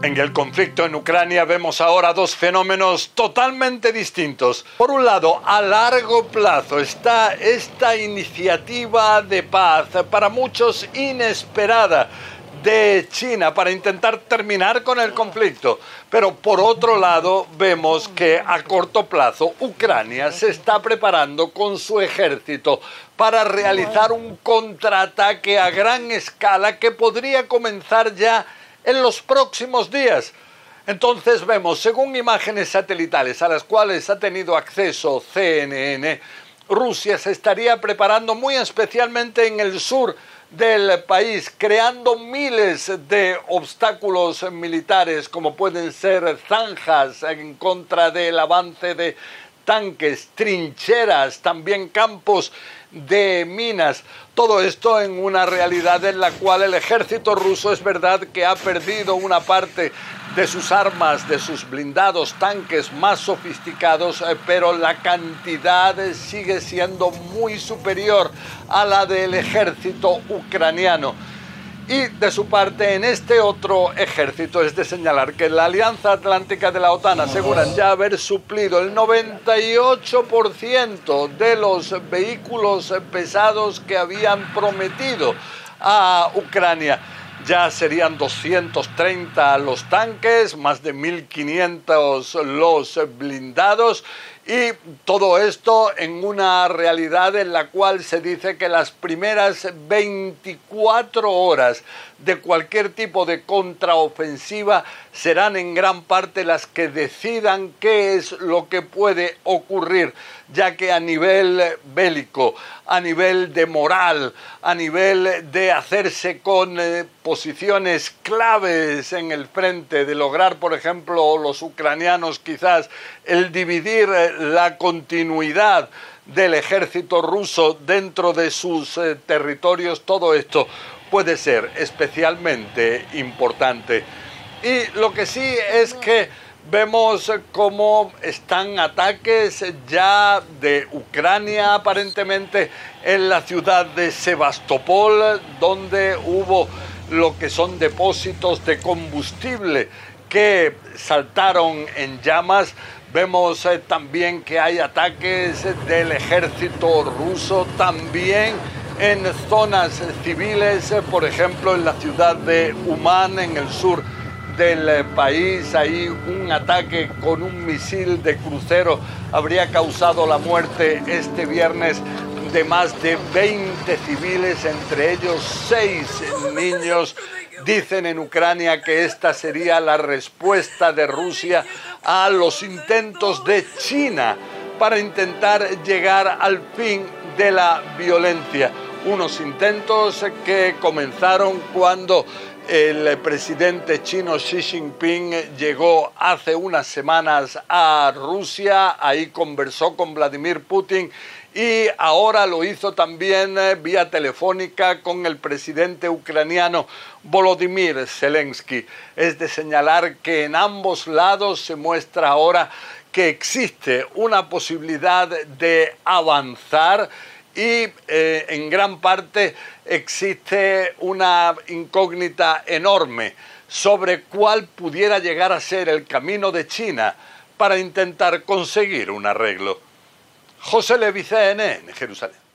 En el conflicto en Ucrania vemos ahora dos fenómenos totalmente distintos. Por un lado, a largo plazo está esta iniciativa de paz, para muchos inesperada, de China para intentar terminar con el conflicto. Pero por otro lado, vemos que a corto plazo Ucrania se está preparando con su ejército para realizar un contraataque a gran escala que podría comenzar ya en los próximos días. Entonces vemos, según imágenes satelitales a las cuales ha tenido acceso CNN, Rusia se estaría preparando muy especialmente en el sur del país, creando miles de obstáculos militares, como pueden ser zanjas en contra del avance de tanques, trincheras, también campos de minas. Todo esto en una realidad en la cual el ejército ruso es verdad que ha perdido una parte de sus armas, de sus blindados, tanques más sofisticados, eh, pero la cantidad sigue siendo muy superior a la del ejército ucraniano. Y de su parte, en este otro ejército es de señalar que la Alianza Atlántica de la OTAN aseguran ya haber suplido el 98% de los vehículos pesados que habían prometido a Ucrania. Ya serían 230 los tanques, más de 1.500 los blindados y todo esto en una realidad en la cual se dice que las primeras 24 horas de cualquier tipo de contraofensiva serán en gran parte las que decidan qué es lo que puede ocurrir, ya que a nivel bélico, a nivel de moral, a nivel de hacerse con eh, posiciones claves en el frente, de lograr, por ejemplo, los ucranianos quizás el dividir eh, la continuidad del ejército ruso dentro de sus eh, territorios, todo esto puede ser especialmente importante. Y lo que sí es que vemos cómo están ataques ya de Ucrania aparentemente en la ciudad de Sebastopol, donde hubo lo que son depósitos de combustible que saltaron en llamas. Vemos eh, también que hay ataques del ejército ruso también en zonas civiles, por ejemplo en la ciudad de Uman, en el sur del país. Ahí un ataque con un misil de crucero habría causado la muerte este viernes de más de 20 civiles, entre ellos seis niños. Dicen en Ucrania que esta sería la respuesta de Rusia a los intentos de China para intentar llegar al fin de la violencia unos intentos que comenzaron cuando el presidente chino Xi Jinping llegó hace unas semanas a Rusia, ahí conversó con Vladimir Putin y ahora lo hizo también eh, vía telefónica con el presidente ucraniano Volodymyr Zelensky. Es de señalar que en ambos lados se muestra ahora que existe una posibilidad de avanzar y eh, en gran parte existe una incógnita enorme sobre cuál pudiera llegar a ser el camino de China para intentar conseguir un arreglo. José Levi, CNN, Jerusalén.